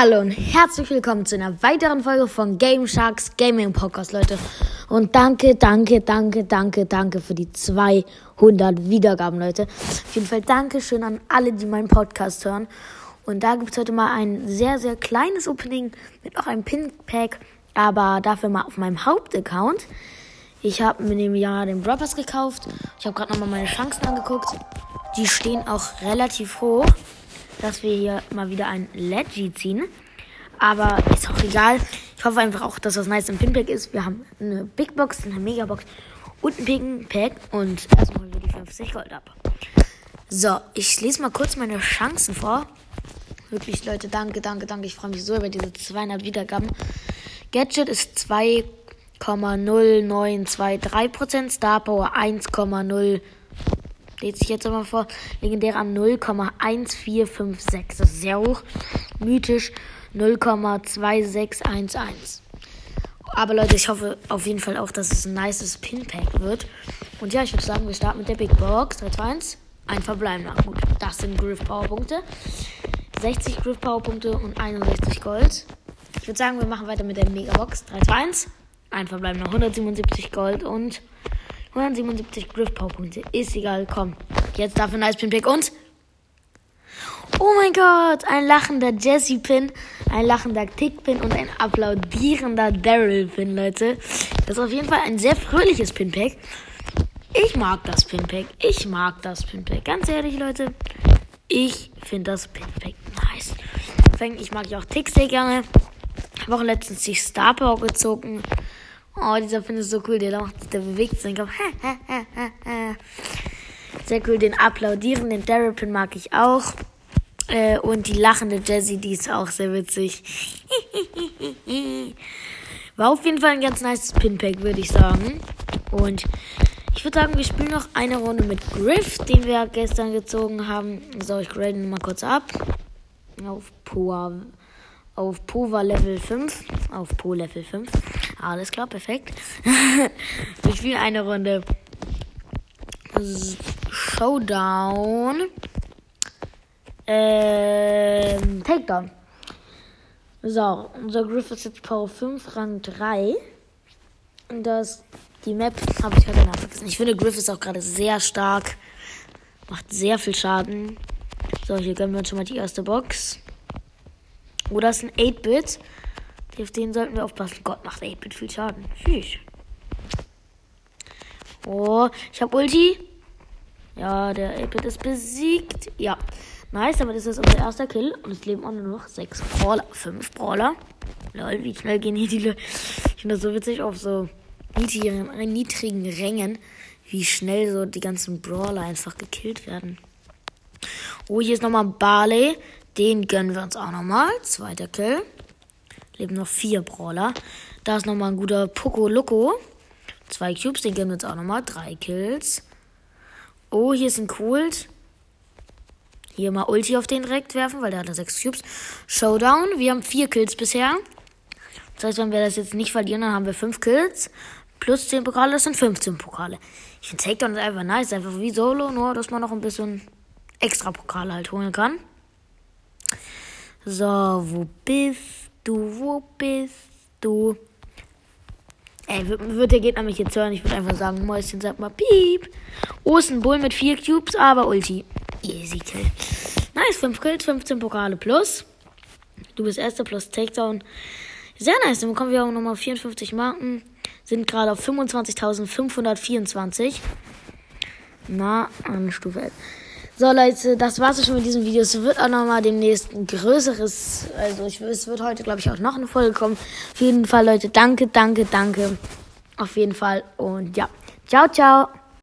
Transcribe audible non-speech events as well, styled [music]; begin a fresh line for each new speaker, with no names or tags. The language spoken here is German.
Hallo und herzlich willkommen zu einer weiteren Folge von Game Sharks Gaming Podcast, Leute. Und danke, danke, danke, danke, danke für die 200 Wiedergaben, Leute. Auf jeden Fall danke schön an alle, die meinen Podcast hören. Und da gibt es heute mal ein sehr, sehr kleines Opening mit noch einem Pin-Pack, aber dafür mal auf meinem Hauptaccount. Ich habe mir nämlich ja den Brawl gekauft. Ich habe gerade nochmal meine Chancen angeguckt. Die stehen auch relativ hoch dass wir hier mal wieder ein Leggy ziehen. Aber ist auch egal. Ich hoffe einfach auch, dass das nice im Pinpack ist. Wir haben eine Big Box, eine Megabox und ein Pinpack. Und erstmal holen wir die 50 Gold ab. So, ich lese mal kurz meine Chancen vor. Wirklich, Leute, danke, danke, danke. Ich freue mich so über diese 200 Wiedergaben. Gadget ist 2,0923%, Star Power 1,0 lese ich jetzt einmal vor. Legendär an 0,1456. Das ist sehr hoch. Mythisch 0,2611. Aber Leute, ich hoffe auf jeden Fall auch, dass es ein nices Pinpack wird. Und ja, ich würde sagen, wir starten mit der Big Box. 3, 2, 1. Ein verbleibender. Gut, das sind Griff Power Punkte. 60 Griff Power Punkte und 61 Gold. Ich würde sagen, wir machen weiter mit der Megabox. 3, 2, 1. Ein verbleibender. 177 Gold und 177 Griff Powerpunkte. Ist egal, komm. Jetzt dafür nice Pin Pick und. Oh mein Gott, ein lachender Jesse Pin, ein lachender Tick Pin und ein applaudierender Daryl Pin, Leute. Das ist auf jeden Fall ein sehr fröhliches Pin Pack. Ich mag das Pin Pack. Ich mag das Pin Pack. Ganz ehrlich, Leute. Ich finde das Pin Pack nice. Ich mag ja auch Ticks sehr gerne. Ich habe auch letztens die Star Power gezogen. Oh, dieser Pin ist so cool. Der, macht, der bewegt seinen Kopf. [laughs] Sehr cool. Den applaudierenden Darrell-Pin mag ich auch. Äh, und die lachende Jessie, die ist auch sehr witzig. [laughs] War auf jeden Fall ein ganz nice Pinpack, würde ich sagen. Und ich würde sagen, wir spielen noch eine Runde mit Griff, den wir gestern gezogen haben. So, ich grade ihn mal kurz ab. Auf Power auf Pova Level 5. Auf Po Level 5. Alles klar, perfekt. [laughs] Wir spielen eine Runde Showdown. Ähm, Takedown. So, unser Griff ist jetzt Power 5, Rang 3. Und das, die Map habe ich heute nachvergessen. Ich finde, Griff ist auch gerade sehr stark. Macht sehr viel Schaden. So, hier gönnen wir uns schon mal die erste Box. Oder ist ein 8-Bit. Auf den sollten wir aufpassen. Gott, macht 8-Bit viel Schaden. Tschüss. Oh, ich habe Ulti. Ja, der 8-Bit ist besiegt. Ja, nice, aber das ist unser erster Kill. Und es leben auch nur noch 6 Brawler. 5 Brawler. Lol, wie schnell gehen hier die Leute. Ich finde das so witzig auf so niedrigen, niedrigen Rängen, wie schnell so die ganzen Brawler einfach gekillt werden. Oh, hier ist nochmal Barley. Den gönnen wir uns auch nochmal. Zweiter Kill. Leben noch vier Brawler. Da ist nochmal ein guter Poco Loco. Zwei Cubes, den gönnen wir uns auch nochmal. Drei Kills. Oh, hier ist ein Kult. Hier mal Ulti auf den direkt werfen, weil der hat da sechs Cubes. Showdown. Wir haben vier Kills bisher. Das heißt, wenn wir das jetzt nicht verlieren, dann haben wir fünf Kills. Plus 10 Pokale, das sind 15 Pokale. Ich finde Takedown ist einfach nice. Einfach wie Solo, nur dass man noch ein bisschen extra Pokale halt holen kann. So, wo bist du? Wo bist du? Ey, wird der Gegner mich jetzt hören? Ich würde einfach sagen, Mäuschen, sag mal piep. Oh, Bull mit 4 Cubes, aber Ulti. Easy Kill. Nice, 5 Kills, 15 Pokale plus. Du bist erster plus Takedown. Sehr nice, dann bekommen wir auch nochmal 54 Marken. Sind gerade auf 25.524. Na, an Stufe 11. So Leute, das war's schon mit diesem Video. Es wird auch nochmal demnächst ein größeres, also ich, es wird heute glaube ich auch noch eine Folge kommen. Auf jeden Fall Leute, danke, danke, danke. Auf jeden Fall und ja, ciao, ciao.